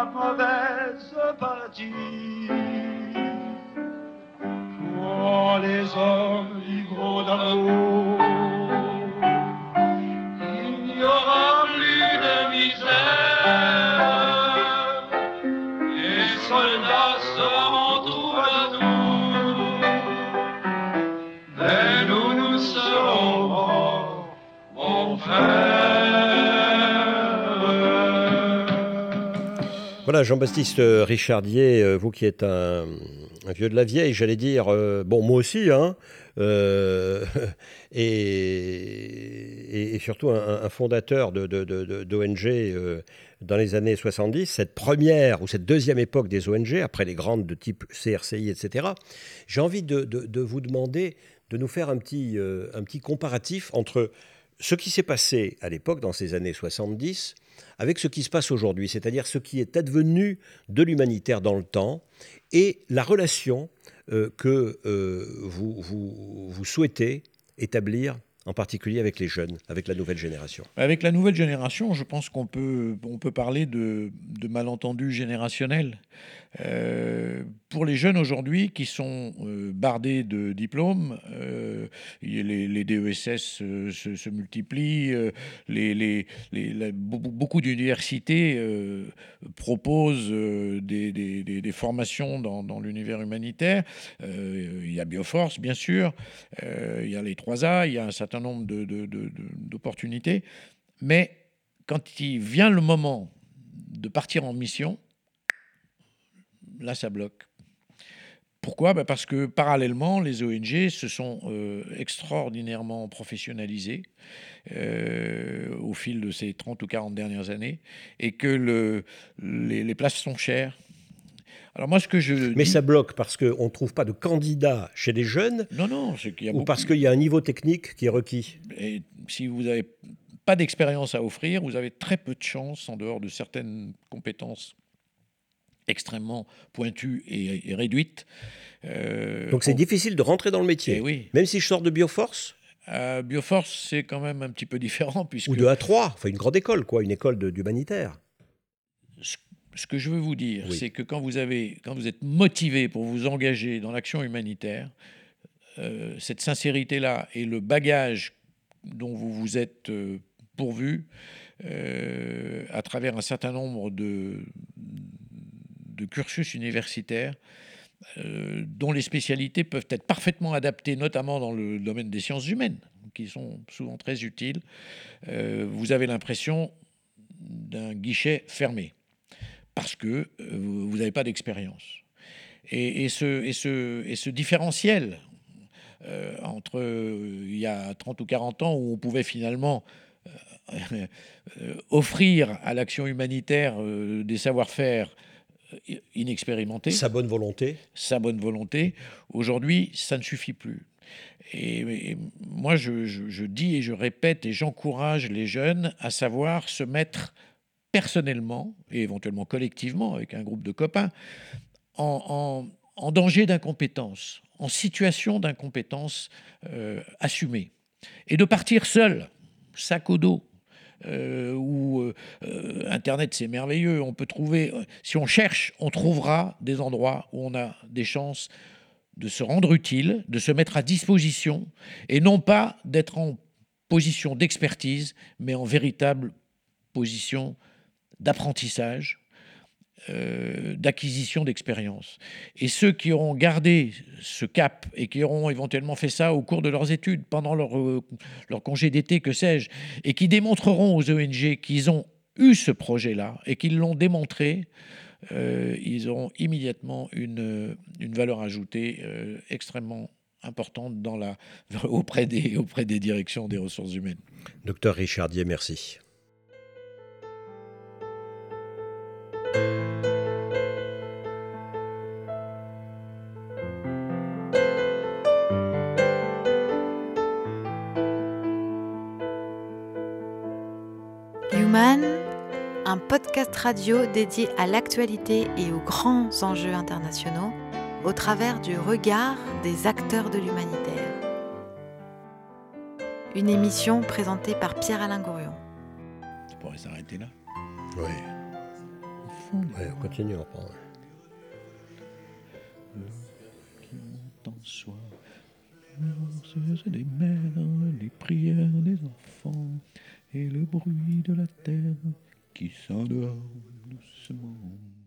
La mauvaise partie. Pour les hommes vivront d'amour, il n'y aura plus de misère. Les soldats seront troubadours, mais nous, nous serons morts, mon frère. Voilà, Jean-Baptiste euh, Richardier, euh, vous qui êtes un, vieux de la vieille, j'allais dire, euh, bon, moi aussi, hein, et, surtout un, fondateur d'ONG dans les années 70, cette première ou cette deuxième époque des ONG, après les grandes de type CRCI, etc., j'ai envie de, vous demander de nous faire un petit, un petit comparatif entre ce qui s'est passé à l'époque, dans ces années 70, avec ce qui se passe aujourd'hui, c'est-à-dire ce qui est advenu de l'humanitaire dans le temps et la relation euh, que euh, vous, souhaitez établir en particulier avec les jeunes, avec la nouvelle génération Avec la nouvelle génération, je pense qu'on peut, parler de malentendus générationnels. Euh, pour les jeunes aujourd'hui qui sont euh, bardés de diplômes, euh, les, DESS se, multiplient, beaucoup d'universités proposent des, formations dans, l'univers humanitaire. il y a Bioforce, bien sûr, il y a les 3A, il y a un certain nombre d'opportunités. Mais quand il vient le moment de partir en mission, là, ça bloque. Pourquoi? Bah, Parce que parallèlement, les ONG se sont euh, extraordinairement professionnalisées euh, au fil de ces 30 ou 40 dernières années et que le, les, places sont chères. Alors moi, ce que je Mais dis- ça bloque parce qu'on ne trouve pas de candidats chez les jeunes non, non, c'est qu'il y a ou beaucoup- parce qu'il y a un niveau technique qui est requis? Et si vous n'avez pas d'expérience à offrir, vous avez très peu de chances, en dehors de certaines compétences extrêmement pointues et, et réduites. Euh, Donc c'est on- difficile de rentrer dans le métier. Eh oui. Même si je sors de Bioforce Euh, Bioforce, c'est quand même un petit peu différent, puisque ou de A3, enfin une grande école, quoi, une école d'humanitaire. ce, ce que je veux vous dire, Oui. c'est que quand vous, avez, quand vous êtes motivé pour vous engager dans l'action humanitaire, euh, cette sincérité-là et le bagage dont vous vous êtes pourvu à travers un certain nombre de, de cursus universitaires, euh, dont les spécialités peuvent être parfaitement adaptées, notamment dans le domaine des sciences humaines, qui sont souvent très utiles, euh, vous avez l'impression d'un guichet fermé parce que euh, vous n'avez pas d'expérience. Et, ce, et, ce, différentiel euh, entre il y a 30 ou 40 ans où on pouvait finalement offrir à l'action humanitaire des savoir-faire euh, inexpérimentés, Sa bonne volonté. sa bonne volonté, aujourd'hui, ça ne suffit plus. Et, et moi, je, je- je dis et je répète et j'encourage les jeunes à savoir se mettre personnellement et éventuellement collectivement avec un groupe de copains en, en- en danger d'incompétence, en situation d'incompétence euh, assumée. Et de partir seul, sac au dos. Euh, où euh, Internet, c'est merveilleux. On peut trouver, euh, si on cherche, on trouvera des endroits où on a des chances de se rendre utile, de se mettre à disposition, et non pas d'être en position d'expertise, mais en véritable position d'apprentissage, euh, d'acquisition d'expérience. Et ceux qui auront gardé ce cap et qui auront éventuellement fait ça au cours de leurs études, pendant leur, euh, congé d'été, que sais-je, et qui démontreront aux ONG qu'ils ont eu ce projet-là et qu'ils l'ont démontré, euh, ils auront immédiatement une, une valeur ajoutée extrêmement importante dans la, auprès, des, auprès des directions des ressources humaines. Docteur Richardier, merci. Podcast radio dédié à l'actualité et aux grands enjeux internationaux au travers du regard des acteurs de l'humanitaire. Une émission présentée par Pierre-Alain Gourion. Ça pourrait s'arrêter là? Oui. Fond, Ouais, on continue. on qui des mères, les prières des enfants et le bruit de la terre qui s'endort doucement.